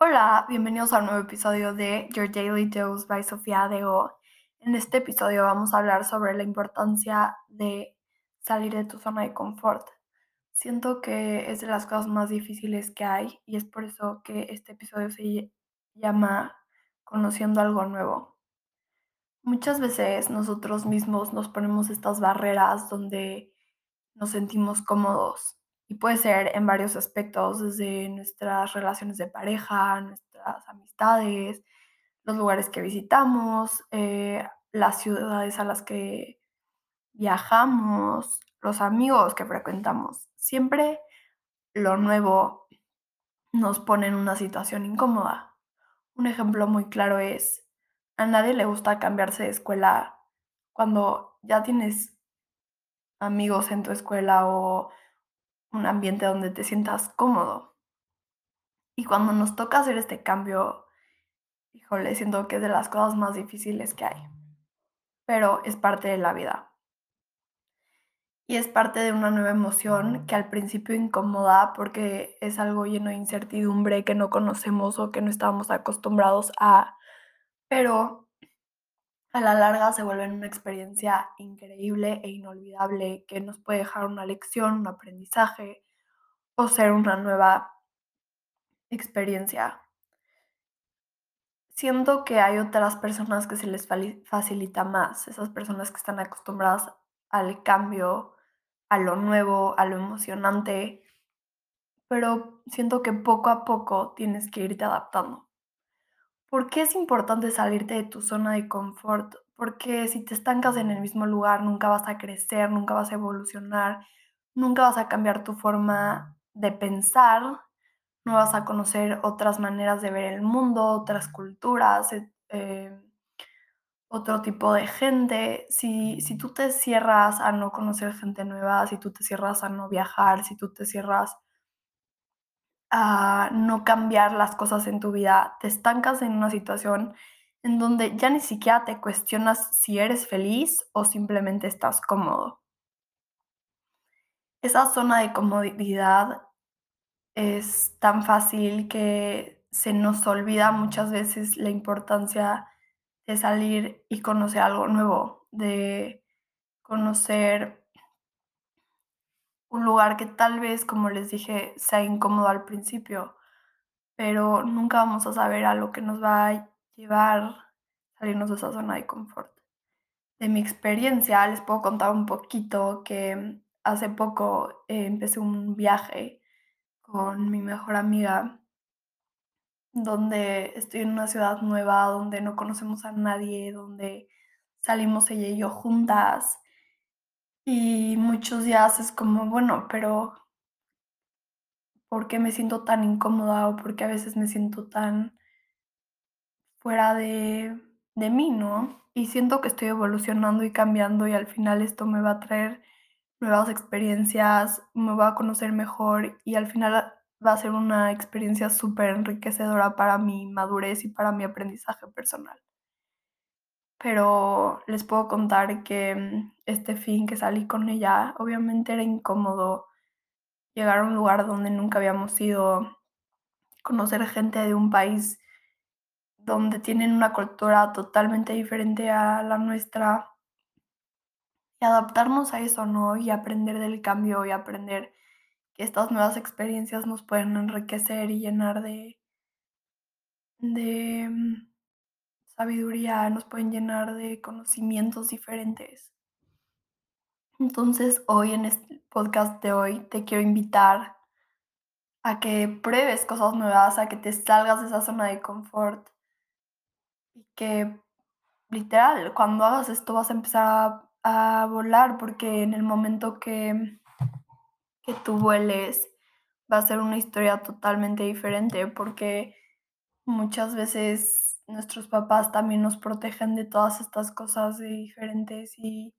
Hola, bienvenidos a un nuevo episodio de Your Daily Dose by Sofía Dego. En este episodio vamos a hablar sobre la importancia de salir de tu zona de confort. Siento que es de las cosas más difíciles que hay y es por eso que este episodio se llama Conociendo algo nuevo. Muchas veces nosotros mismos nos ponemos estas barreras donde nos sentimos cómodos y puede ser en varios aspectos, desde nuestras relaciones de pareja, nuestras amistades, los lugares que visitamos, eh, las ciudades a las que viajamos, los amigos que frecuentamos. Siempre lo nuevo nos pone en una situación incómoda. Un ejemplo muy claro es, a nadie le gusta cambiarse de escuela cuando ya tienes amigos en tu escuela o un ambiente donde te sientas cómodo. Y cuando nos toca hacer este cambio, híjole, siento que es de las cosas más difíciles que hay. Pero es parte de la vida. Y es parte de una nueva emoción que al principio incomoda porque es algo lleno de incertidumbre que no conocemos o que no estamos acostumbrados a. Pero a la larga se vuelve una experiencia increíble e inolvidable que nos puede dejar una lección, un aprendizaje o ser una nueva experiencia. Siento que hay otras personas que se les facilita más, esas personas que están acostumbradas al cambio, a lo nuevo, a lo emocionante, pero siento que poco a poco tienes que irte adaptando. ¿Por qué es importante salirte de tu zona de confort? Porque si te estancas en el mismo lugar, nunca vas a crecer, nunca vas a evolucionar, nunca vas a cambiar tu forma de pensar, no vas a conocer otras maneras de ver el mundo, otras culturas, eh, otro tipo de gente. Si, si tú te cierras a no conocer gente nueva, si tú te cierras a no viajar, si tú te cierras a no cambiar las cosas en tu vida, te estancas en una situación en donde ya ni siquiera te cuestionas si eres feliz o simplemente estás cómodo. Esa zona de comodidad es tan fácil que se nos olvida muchas veces la importancia de salir y conocer algo nuevo, de conocer un lugar que tal vez, como les dije, sea incómodo al principio, pero nunca vamos a saber a lo que nos va a llevar salirnos de esa zona de confort. De mi experiencia les puedo contar un poquito que hace poco eh, empecé un viaje con mi mejor amiga donde estoy en una ciudad nueva, donde no conocemos a nadie, donde salimos ella y yo juntas y muchos días es como, bueno, pero ¿por qué me siento tan incómoda o por qué a veces me siento tan fuera de, de mí, ¿no? Y siento que estoy evolucionando y cambiando y al final esto me va a traer nuevas experiencias, me va a conocer mejor y al final va a ser una experiencia súper enriquecedora para mi madurez y para mi aprendizaje personal pero les puedo contar que mm, este fin que salí con ella, obviamente era incómodo llegar a un lugar donde nunca habíamos ido, conocer gente de un país donde tienen una cultura totalmente diferente a la nuestra y adaptarnos a eso, ¿no? Y aprender del cambio y aprender que estas nuevas experiencias nos pueden enriquecer y llenar de, de mm, sabiduría, nos pueden llenar de conocimientos diferentes. Entonces, hoy en este podcast de hoy te quiero invitar a que pruebes cosas nuevas, a que te salgas de esa zona de confort y que literal, cuando hagas esto vas a empezar a, a volar porque en el momento que, que tú vueles va a ser una historia totalmente diferente porque muchas veces nuestros papás también nos protegen de todas estas cosas diferentes y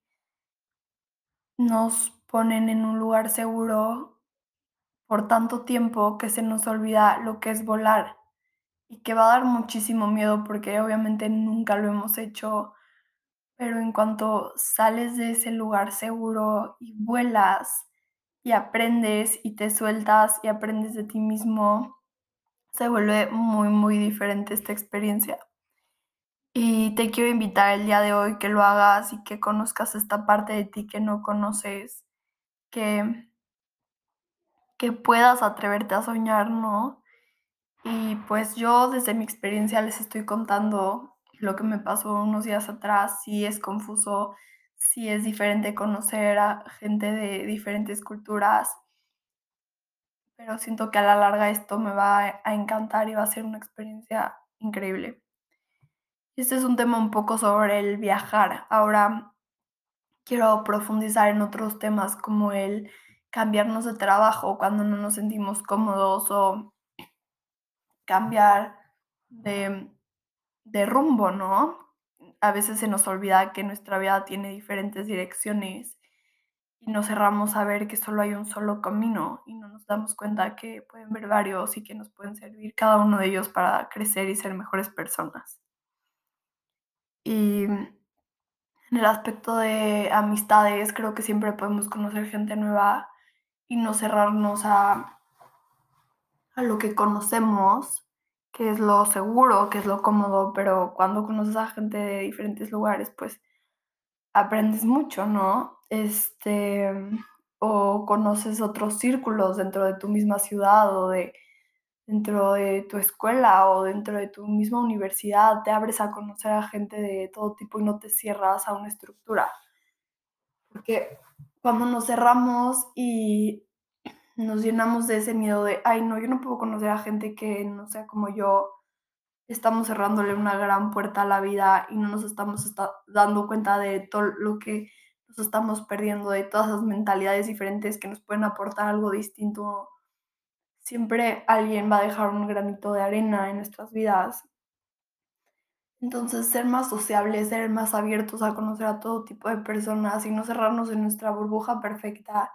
nos ponen en un lugar seguro por tanto tiempo que se nos olvida lo que es volar y que va a dar muchísimo miedo porque obviamente nunca lo hemos hecho, pero en cuanto sales de ese lugar seguro y vuelas y aprendes y te sueltas y aprendes de ti mismo, se vuelve muy, muy diferente esta experiencia. Y te quiero invitar el día de hoy que lo hagas y que conozcas esta parte de ti que no conoces, que, que puedas atreverte a soñar, ¿no? Y pues yo desde mi experiencia les estoy contando lo que me pasó unos días atrás. Sí es confuso, sí es diferente conocer a gente de diferentes culturas, pero siento que a la larga esto me va a encantar y va a ser una experiencia increíble. Este es un tema un poco sobre el viajar. Ahora quiero profundizar en otros temas como el cambiarnos de trabajo cuando no nos sentimos cómodos o cambiar de, de rumbo, ¿no? A veces se nos olvida que nuestra vida tiene diferentes direcciones y nos cerramos a ver que solo hay un solo camino y no nos damos cuenta que pueden ver varios y que nos pueden servir cada uno de ellos para crecer y ser mejores personas. Y en el aspecto de amistades, creo que siempre podemos conocer gente nueva y no cerrarnos a, a lo que conocemos, que es lo seguro, que es lo cómodo, pero cuando conoces a gente de diferentes lugares, pues aprendes mucho, ¿no? Este, o conoces otros círculos dentro de tu misma ciudad o de dentro de tu escuela o dentro de tu misma universidad, te abres a conocer a gente de todo tipo y no te cierras a una estructura. Porque cuando nos cerramos y nos llenamos de ese miedo de, ay, no, yo no puedo conocer a gente que no sea como yo, estamos cerrándole una gran puerta a la vida y no nos estamos dando cuenta de todo lo que nos estamos perdiendo, de todas esas mentalidades diferentes que nos pueden aportar algo distinto siempre alguien va a dejar un granito de arena en nuestras vidas. Entonces, ser más sociables, ser más abiertos a conocer a todo tipo de personas y no cerrarnos en nuestra burbuja perfecta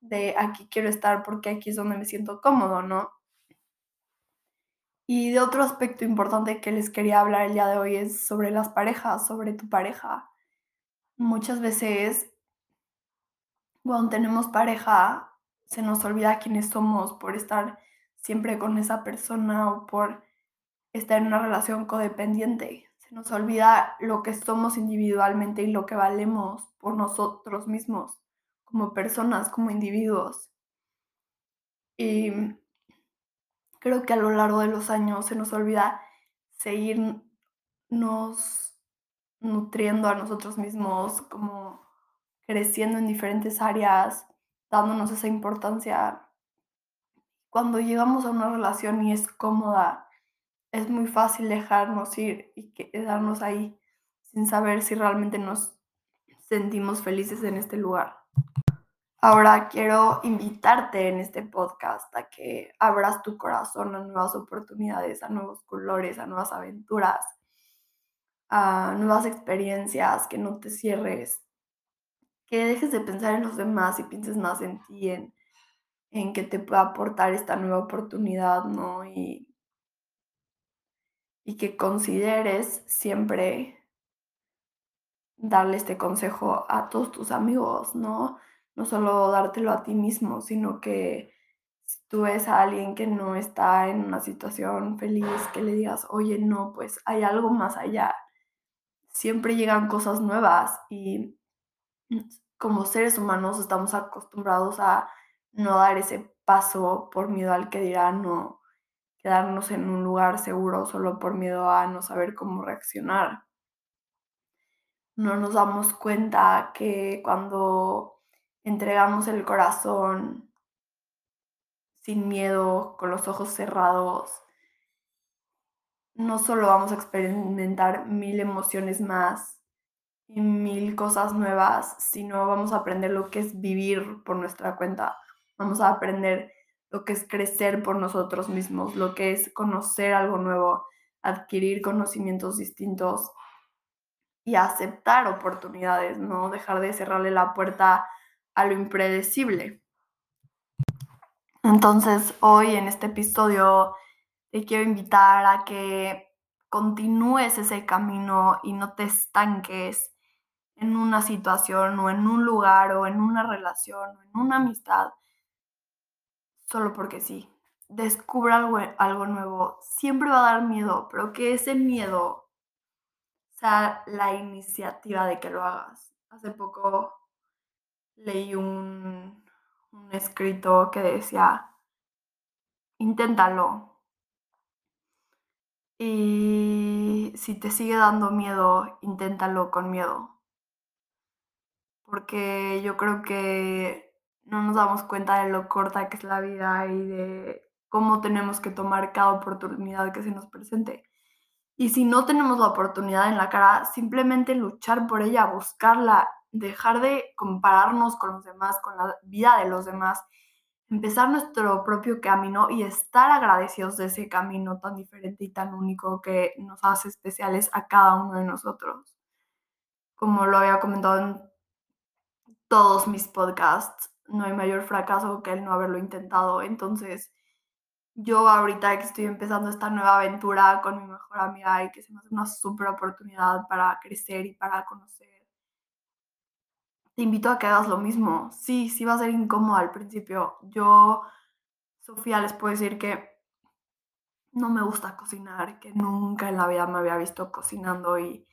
de aquí quiero estar porque aquí es donde me siento cómodo, ¿no? Y de otro aspecto importante que les quería hablar el día de hoy es sobre las parejas, sobre tu pareja. Muchas veces cuando tenemos pareja se nos olvida quiénes somos por estar siempre con esa persona o por estar en una relación codependiente. Se nos olvida lo que somos individualmente y lo que valemos por nosotros mismos, como personas, como individuos. Y creo que a lo largo de los años se nos olvida seguirnos nutriendo a nosotros mismos, como creciendo en diferentes áreas, dándonos esa importancia. Cuando llegamos a una relación y es cómoda, es muy fácil dejarnos ir y quedarnos ahí sin saber si realmente nos sentimos felices en este lugar. Ahora quiero invitarte en este podcast a que abras tu corazón a nuevas oportunidades, a nuevos colores, a nuevas aventuras, a nuevas experiencias, que no te cierres, que dejes de pensar en los demás y pienses más en ti, en, en que te pueda aportar esta nueva oportunidad, ¿no? Y, y que consideres siempre darle este consejo a todos tus amigos, ¿no? No solo dártelo a ti mismo, sino que si tú ves a alguien que no está en una situación feliz, que le digas, oye, no, pues hay algo más allá. Siempre llegan cosas nuevas y como seres humanos estamos acostumbrados a no dar ese paso por miedo al que dirán o quedarnos en un lugar seguro solo por miedo a no saber cómo reaccionar. No nos damos cuenta que cuando entregamos el corazón sin miedo, con los ojos cerrados, no solo vamos a experimentar mil emociones más, y mil cosas nuevas, sino vamos a aprender lo que es vivir por nuestra cuenta. Vamos a aprender lo que es crecer por nosotros mismos, lo que es conocer algo nuevo, adquirir conocimientos distintos y aceptar oportunidades, no dejar de cerrarle la puerta a lo impredecible. Entonces, hoy en este episodio te quiero invitar a que continúes ese camino y no te estanques en una situación o en un lugar o en una relación o en una amistad solo porque sí. descubra algo, algo nuevo, siempre va a dar miedo, pero que ese miedo sea la iniciativa de que lo hagas. Hace poco leí un, escrito que decía, inténtalo. Y si te sigue dando miedo, inténtalo con miedo. Porque yo creo que no nos damos cuenta de lo corta que es la vida y de cómo tenemos que tomar cada oportunidad que se nos presente. Y si no tenemos la oportunidad en la cara, simplemente luchar por ella, buscarla, dejar de compararnos con los demás, con la vida de los demás, empezar nuestro propio camino y estar agradecidos de ese camino tan diferente y tan único que nos hace especiales a cada uno de nosotros. Como lo había comentado en todos mis podcasts, no hay mayor fracaso que el no haberlo intentado. Entonces, yo ahorita que estoy empezando esta nueva aventura con mi mejor amiga y que se me hace una súper oportunidad para crecer y para conocer, te invito a que hagas lo mismo. Sí, sí va a ser incómodo al principio. Yo, Sofía, les puedo decir que no me gusta cocinar, que nunca en la vida me había visto cocinando y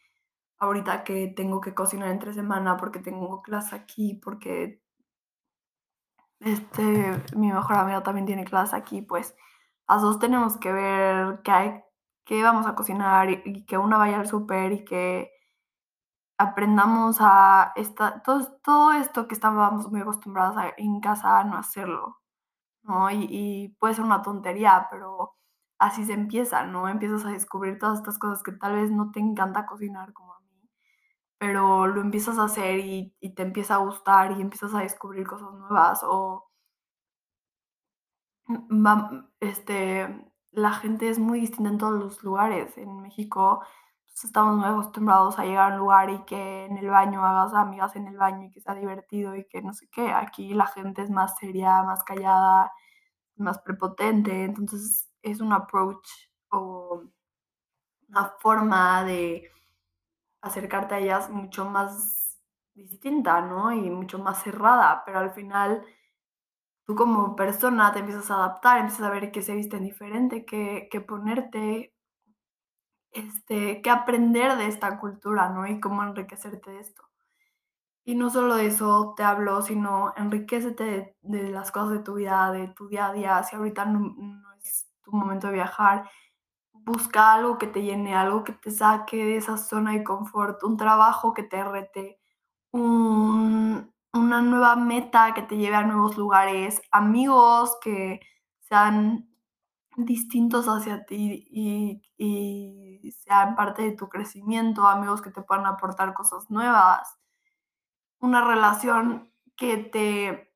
ahorita que tengo que cocinar entre semana porque tengo clase aquí, porque este, mi mejor amiga también tiene clase aquí, pues las dos tenemos que ver qué hay, qué vamos a cocinar y, que una vaya al súper y que aprendamos a esta, todo, todo esto que estábamos muy acostumbrados en casa a no hacerlo, ¿no? Y, y, puede ser una tontería, pero así se empieza, ¿no? Empiezas a descubrir todas estas cosas que tal vez no te encanta cocinar como a mí, pero lo empiezas a hacer y, te empieza a gustar y empiezas a descubrir cosas nuevas o este, la gente es muy distinta en todos los lugares. En México pues, estamos muy acostumbrados a llegar a un lugar y que en el baño hagas amigas en el baño y que sea divertido y que no sé qué. Aquí la gente es más seria, más callada, más prepotente. Entonces es un approach o una forma de acercarte a ellas mucho más distinta, ¿no? Y mucho más cerrada, pero al final tú como persona te empiezas a adaptar, empiezas a ver que se visten diferente, que, que ponerte, este, que aprender de esta cultura, ¿no? Y cómo enriquecerte de esto. Y no solo de eso te hablo, sino enriquecete de, las cosas de tu vida, de tu día a día. Si ahorita no, no es tu momento de viajar, busca algo que te llene, algo que te saque de esa zona de confort, un trabajo que te rete, un, una nueva meta que te lleve a nuevos lugares, amigos que sean distintos hacia ti y, sean parte de tu crecimiento, amigos que te puedan aportar cosas nuevas, una relación que te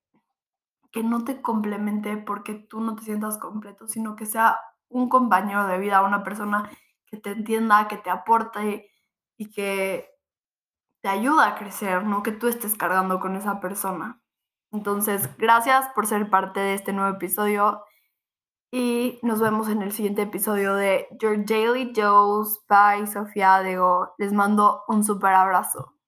que no te complemente porque tú no te sientas completo, sino que sea un compañero de vida, una persona que te entienda, que te aporte y que te ayuda a crecer, no que tú estés cargando con esa persona. Entonces, gracias por ser parte de este nuevo episodio y nos vemos en el siguiente episodio de Your Daily Dose by Sofía Dego. Les mando un super abrazo.